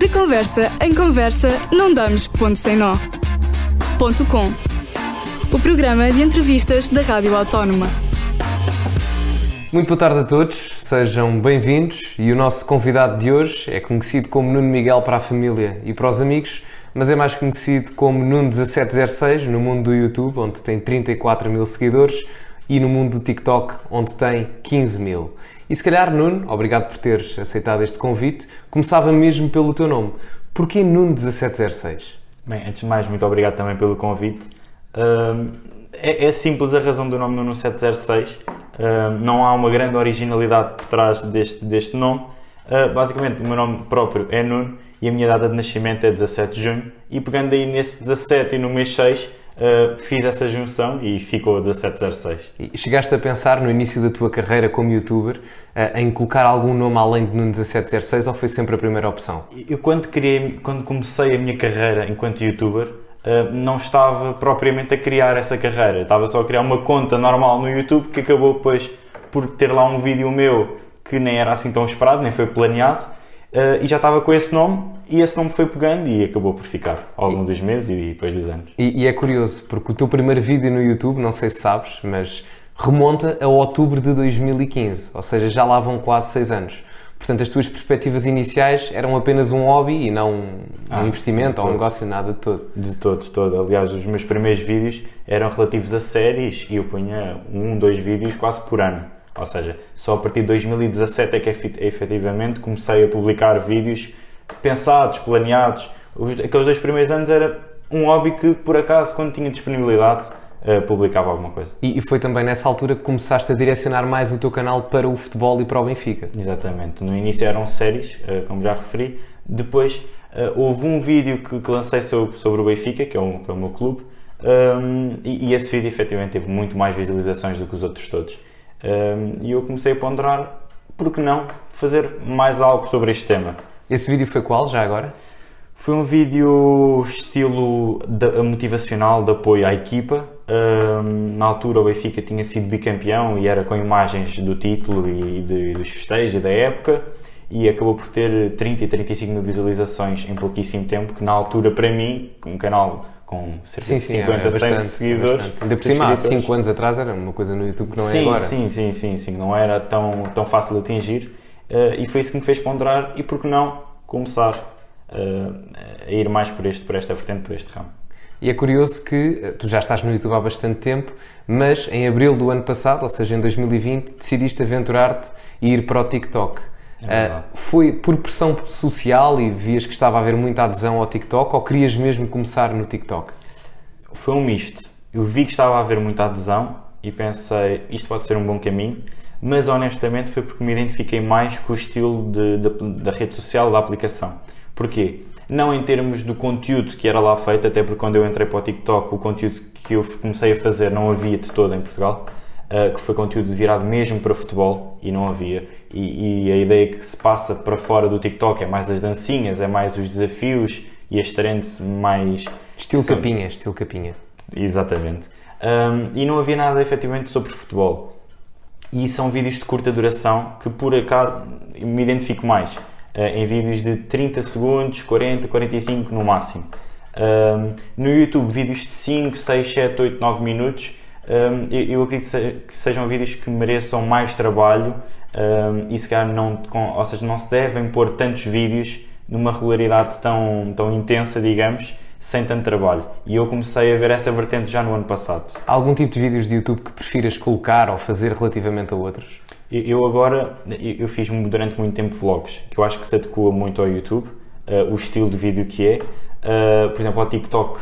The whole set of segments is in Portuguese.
De conversa em conversa, não damos ponto sem nó. Ponto com. O programa de entrevistas da Rádio Autónoma. Muito boa tarde a todos, sejam bem-vindos e o nosso convidado de hoje é conhecido como Nuno Miguel para a família e para os amigos, mas é mais conhecido como Nuno1706 no mundo do YouTube, onde tem 34 mil seguidores, e no mundo do TikTok, onde tem 15 mil. E se calhar, Nuno, obrigado por teres aceitado este convite, começava mesmo pelo teu nome. Porquê Nuno1706? Bem, antes de mais, muito obrigado também pelo convite. É, é, simples a razão do nome Nuno 706. Uh, não há uma grande originalidade por trás deste, deste nome. Uh, basicamente, o meu nome próprio é Nuno e a minha data de nascimento é 17 de junho. E pegando aí nesse 17 e no mês 6, uh, fiz essa junção e ficou 1706. E chegaste a pensar no início da tua carreira como youtuber uh, em colocar algum nome além de Nuno 1706 ou foi sempre a primeira opção? Eu quando, criei, quando comecei a minha carreira enquanto youtuber, Uh, não estava propriamente a criar essa carreira, estava só a criar uma conta normal no YouTube que acabou depois por ter lá um vídeo meu que nem era assim tão esperado, nem foi planeado, e já estava com esse nome, e esse nome foi pegando e acabou por ficar ao longo dos meses e depois dos anos. E, e é curioso, porque o teu primeiro vídeo no YouTube, não sei se sabes, mas remonta a outubro de 2015, ou seja, já lá vão quase seis anos. Portanto, as tuas perspectivas iniciais eram apenas um hobby e não um ah, investimento ou um negócio, nada de todo. De todo, de todo. Aliás, os meus primeiros vídeos eram relativos a séries e eu punha um, dois vídeos quase por ano. Ou seja, só a partir de 2017 é que efetivamente comecei a publicar vídeos pensados, planeados. Os, aqueles dois primeiros anos era um hobby que, por acaso, quando tinha disponibilidade, uh, publicava alguma coisa. E, e, foi também nessa altura que começaste a direcionar mais o teu canal para o futebol e para o Benfica? Exatamente. No início eram séries, uh, como já referi. Depois uh, houve um vídeo que, que lancei sobre, sobre, o Benfica, que é, um, que é o meu clube, um, e, e, esse vídeo efetivamente teve muito mais visualizações do que os outros todos. Um, e eu comecei a ponderar, por que não, fazer mais algo sobre este tema. Esse vídeo foi qual, já agora? Foi um vídeo estilo de, motivacional de apoio à equipa. Um, na altura o Benfica tinha sido bicampeão e era com imagens do título e de, dos festejos da época e acabou por ter 30 e 35 mil visualizações em pouquíssimo tempo, que na altura para mim, um canal com cerca sim, de 50, é, 100 seguidores. Ainda por cima, há 5 anos atrás era uma coisa no YouTube que não é sim, é agora. Sim, sim, sim, sim, não era tão, tão fácil de atingir e foi isso que me fez ponderar e por que não começar a ir mais por, este, por esta vertente, por este ramo. E é curioso que eh, tu já estás no YouTube há bastante tempo, mas em abril do ano passado, ou seja, em 2020, decidiste aventurar-te e ir para o TikTok. É uh, foi por pressão social e vias que estava a haver muita adesão ao TikTok ou querias mesmo começar no TikTok? Foi um misto. Eu vi que estava a haver muita adesão e pensei, isto pode ser um bom caminho, mas honestamente foi porque me identifiquei mais com o estilo de, de, da rede social, da aplicação. Porquê? Não em termos do conteúdo que era lá feito, até porque quando eu entrei para o TikTok, o conteúdo que eu comecei a fazer não havia de todo em Portugal, uh, que foi conteúdo virado mesmo para futebol e não havia. E, e, a ideia que se passa para fora do TikTok é mais as dancinhas, é mais os desafios e as trends mais. Estilo são... capinha, estilo capinha. Exatamente. Um, e não havia nada efetivamente sobre futebol. E são vídeos de curta duração que por acaso me identifico mais em vídeos de 30 segundos, 40, 45 no máximo. Um, no YouTube, vídeos de 5, 6, 7, 8, 9 minutos. Um, eu, eu, acredito que sejam vídeos que mereçam mais trabalho um, e se calhar não, com, ou seja, não se devem pôr tantos vídeos numa regularidade tão, tão intensa, digamos, sem tanto trabalho. E eu comecei a ver essa vertente já no ano passado. Há algum tipo de vídeos de YouTube que prefiras colocar ou fazer relativamente a outros? Eu agora, eu fiz durante muito tempo vlogs, que eu acho que se adequa muito ao YouTube, uh, o estilo de vídeo que é. Uh, por exemplo, ao TikTok,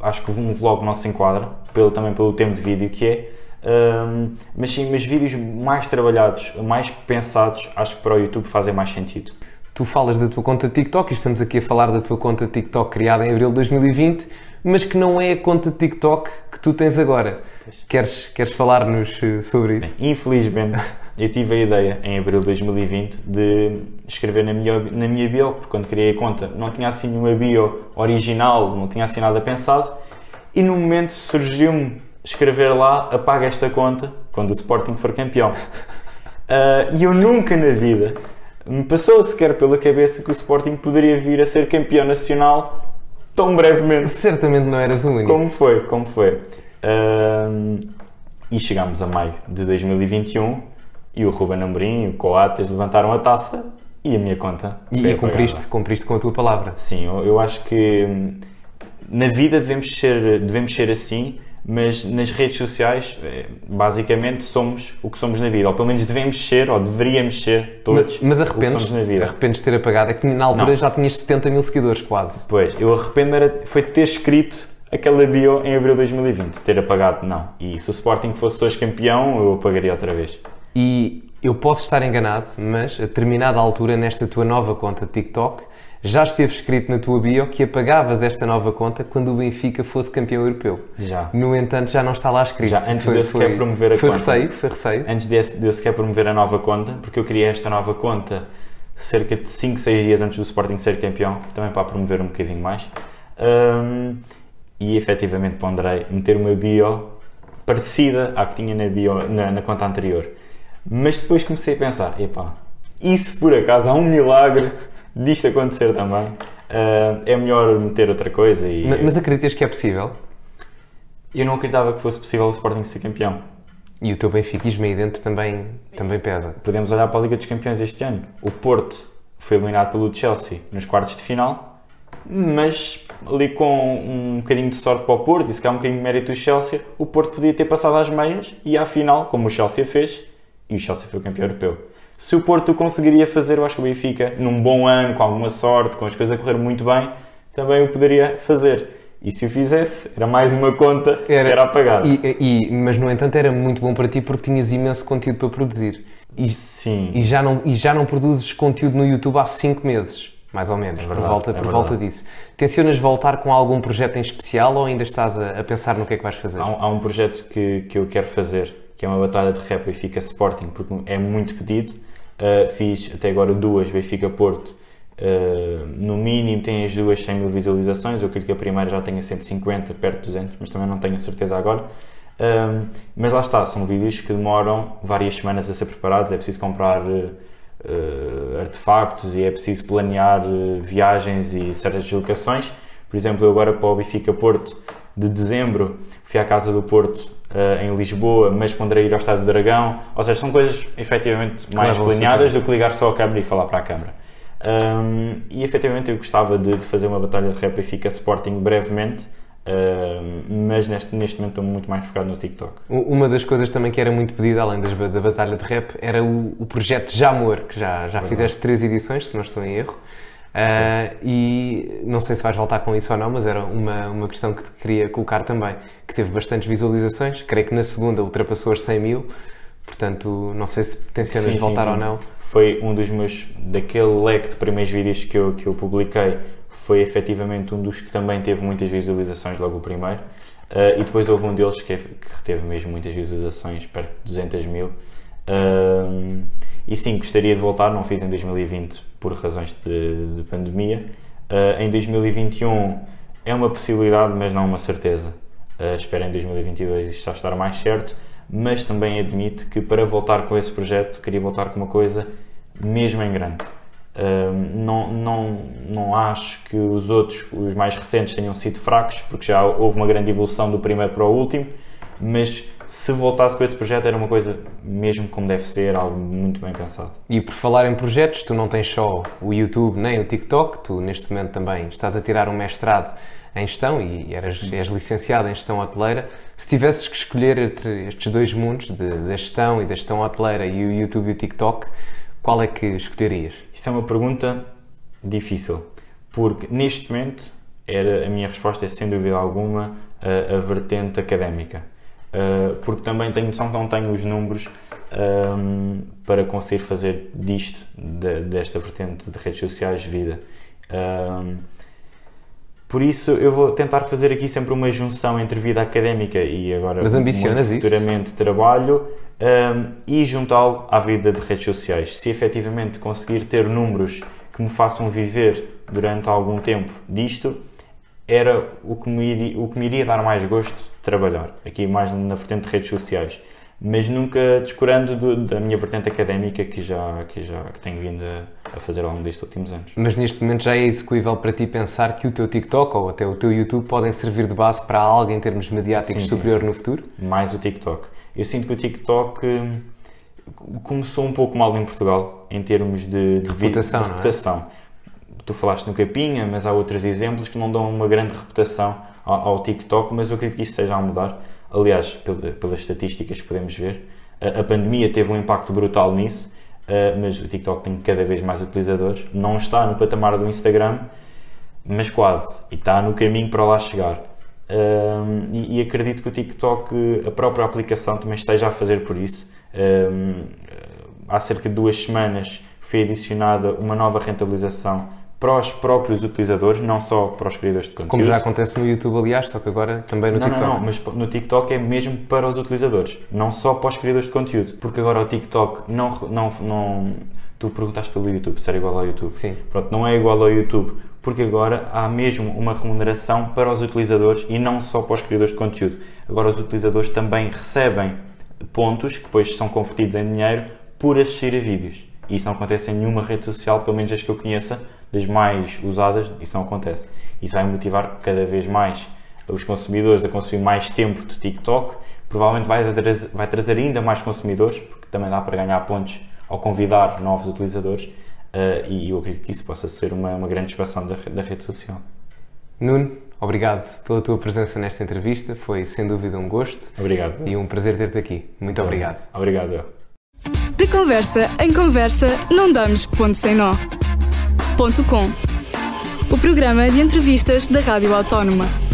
acho que um vlog não se enquadra, pelo, também pelo tempo de vídeo que é. Um, mas sim, mas vídeos mais trabalhados, mais pensados, acho que para o YouTube fazem mais sentido. Tu falas da tua conta TikTok e estamos aqui a falar da tua conta TikTok criada em abril de 2020, mas que não é a conta TikTok que tu tens agora. Queres, queres falar-nos eh, sobre isso? Bem, infelizmente, eu tive a ideia em abril de 2020 de escrever na minha, na minha bio, porque quando criei a conta não tinha assim uma bio original, não tinha assim nada pensado, e no momento surgiu-me escrever lá apaga esta conta quando o Sporting for campeão. Uh, e eu nunca na vida me passou sequer pela cabeça que o Sporting poderia vir a ser campeão nacional tão brevemente. Certamente não eras o único. Como foi, como foi. Um, e chegámos a maio de 2021 e o Ruben Amorim e o Coates levantaram a taça e a minha conta. E, e cumpriste, cumpriste com a tua palavra. Sim, eu, eu acho que hum, na vida devemos ser, devemos ser assim, mas nas redes sociais, eh, basicamente, somos o que somos na vida. Ou pelo menos devemos ser, ou deveríamos ser, todos mas, mas arrependes na vida. Arrependes de ter apagado? É que na altura Não. já tinhas 70 mil seguidores, quase. Pois, eu arrependo-me foi de ter escrito aquela bio em abril de 2020. Ter apagado, não. E se o Sporting fosse hoje campeão, eu apagaria outra vez. E eu posso estar enganado, mas a determinada altura, nesta tua nova conta de TikTok, já esteve escrito na tua bio que apagavas esta nova conta quando o Benfica fosse campeão europeu. Já. No entanto, já não está lá escrito. Já, antes foi, de eu sequer promover a foi conta. Receio, foi receio. Antes de eu sequer promover a nova conta, porque eu queria esta nova conta cerca de 5, 6 dias antes do Sporting ser campeão, também para promover um bocadinho mais. Um, e efetivamente ponderei meter uma bio parecida à que tinha na, bio, na, na conta anterior. Mas depois comecei a pensar, epá, e se por acaso há um milagre disto acontecer também, uh, é melhor meter outra coisa. E, mas, mas acreditas que é possível? Eu não acreditava que fosse possível o Sporting ser campeão. E o teu benfiquismo aí dentro também, também pesa. Podemos olhar para a Liga dos Campeões este ano. O Porto foi eliminado pelo Chelsea nos quartos de final, mas ali com um bocadinho de sorte para o Porto, e se calhar um bocadinho de mérito do Chelsea, o Porto podia ter passado às meias e à final, como o Chelsea fez, e o Chelsea foi o campeão europeu. Se o Porto conseguiria fazer, eu acho que o Benfica, num bom ano, com alguma sorte, com as coisas a correr muito bem, também o poderia fazer. E se o fizesse, era mais uma conta era, era apagada. E, e, mas, no entanto, era muito bom para ti porque tinhas imenso conteúdo para produzir. E, Sim. E já, não, e já não produzes conteúdo no YouTube há 5 meses, mais ou menos, é verdade, por, volta, é por volta disso. Tencionas voltar com algum projeto em especial ou ainda estás a, a pensar no que é que vais fazer? Há, há um projeto que, que eu quero fazer que é uma batalha de rap Benfica Sporting, porque é muito pedido. Uh, fiz até agora duas Benfica Porto. Uh, no mínimo tem as duas 100 mil visualizações. Eu acredito que a primeira já tenha 150, perto de 200, mas também não tenho a certeza agora. Uh, mas lá está, são vídeos que demoram várias semanas a ser preparados. É preciso comprar artefactos e é preciso planear viagens e certas deslocações. Por exemplo, eu agora para o Benfica Porto de dezembro fui à Casa do Porto uh, em Lisboa, mas ponderei ir ao Estádio do Dragão. Ou seja, são coisas efetivamente mais planeadas do que ligar só a câmera e falar para a câmara. Um, e efetivamente eu gostava de, de, fazer uma batalha de rap e fica Sporting brevemente. Mas neste, neste momento estou muito mais focado no TikTok. Uma das coisas também que era muito pedida, além das, da batalha de rap, era o, o projeto Jamor, que já, já fizeste três edições, se não estou em erro. Uh, e não sei se vais voltar com isso ou não, mas era uma, uma questão que te queria colocar também, que teve bastantes visualizações, creio que na segunda ultrapassou as 100 mil, portanto não sei se tencionas sim, voltar sim, sim. ou não. Foi um dos meus, daquele leque de primeiros vídeos que eu, que eu publiquei, foi efetivamente um dos que também teve muitas visualizações, logo o primeiro, uh, e depois houve um deles que, que teve mesmo muitas visualizações, perto de 200 mil. Uh, e sim, gostaria de voltar, não fiz em 2020 por razões de, de pandemia. Uh, em 2021 é uma possibilidade, mas não uma certeza. Uh, espero em 2022 isto já estar mais certo, mas também admito que para voltar com esse projeto queria voltar com uma coisa mesmo em grande. Uh, não, não, não acho que os outros, os mais recentes, tenham sido fracos, porque já houve uma grande evolução do primeiro para o último, mas se voltasse com esse projeto era uma coisa mesmo como deve ser, algo muito bem pensado. E por falar em projetos, tu não tens só o YouTube nem o TikTok, tu neste momento também estás a tirar um mestrado em gestão e eras, és licenciado em gestão hoteleira. Se tivesses que escolher entre estes dois mundos, de, da gestão e da gestão hoteleira e o YouTube e o TikTok, qual é que escolherias? Isso é uma pergunta difícil, porque neste momento era, a minha resposta é sem dúvida alguma a, a vertente académica Uh, porque também tenho noção que não tenho os números um, para conseguir fazer disto, de, desta vertente de redes sociais, vida. Um, por isso, eu vou tentar fazer aqui sempre uma junção entre vida académica e agora Mas ambicionas futuramente isso? trabalho um, e juntá-lo à vida de redes sociais. Se efetivamente conseguir ter números que me façam viver durante algum tempo disto, era o que me iria, o que me iria dar mais gosto de trabalhar, aqui mais na vertente de redes sociais. mas nunca descurando do, da minha vertente académica que já, que já que tenho vindo a, a, fazer ao longo destes últimos anos. Mas neste momento já é execuível para ti pensar que o teu TikTok ou até o teu YouTube podem servir de base para algo em termos mediáticos sim, superior sim, no futuro? Mais o TikTok. Eu sinto que o TikTok hum, começou um pouco mal em Portugal em termos de, de reputação. De reputação. Tu falaste no Capinha, mas há outros exemplos que não dão uma grande reputação ao, ao TikTok, mas eu acredito que isto esteja a mudar Aliás, pelas estatísticas podemos ver, a, pandemia teve um impacto brutal nisso, mas o TikTok tem cada vez mais utilizadores. Não está no patamar do Instagram, mas quase. E está no caminho para lá chegar. e, acredito que o TikTok, a própria aplicação, também esteja a fazer por isso. há cerca de duas semanas foi adicionada uma nova rentabilização para os próprios utilizadores, não só para os criadores de conteúdo. Como já acontece no YouTube, aliás, só que agora também no não, TikTok. Não, não, mas no TikTok é mesmo para os utilizadores, não só para os criadores de conteúdo. Porque agora o TikTok não. não, não tu perguntaste pelo YouTube se era igual ao YouTube. Sim. Pronto, não é igual ao YouTube, porque agora há mesmo uma remuneração para os utilizadores e não só para os criadores de conteúdo. Agora os utilizadores também recebem pontos que depois são convertidos em dinheiro por assistir a vídeos. E isso não acontece em nenhuma rede social, pelo menos as que eu conheça, das mais usadas, isso não acontece. Isso vai motivar cada vez mais os consumidores a consumir mais tempo de TikTok, provavelmente vai trazer, vai trazer ainda mais consumidores, porque também dá para ganhar pontos ao convidar novos utilizadores, uh, e eu acredito que isso possa ser uma, uma grande expansão da, da rede social. Nuno, obrigado pela tua presença nesta entrevista, foi sem dúvida um gosto. Obrigado. E um prazer ter-te aqui. Muito obrigado. Obrigado. De conversa em conversa, não damos ponto sem nó. O programa de entrevistas da Rádio Autónoma.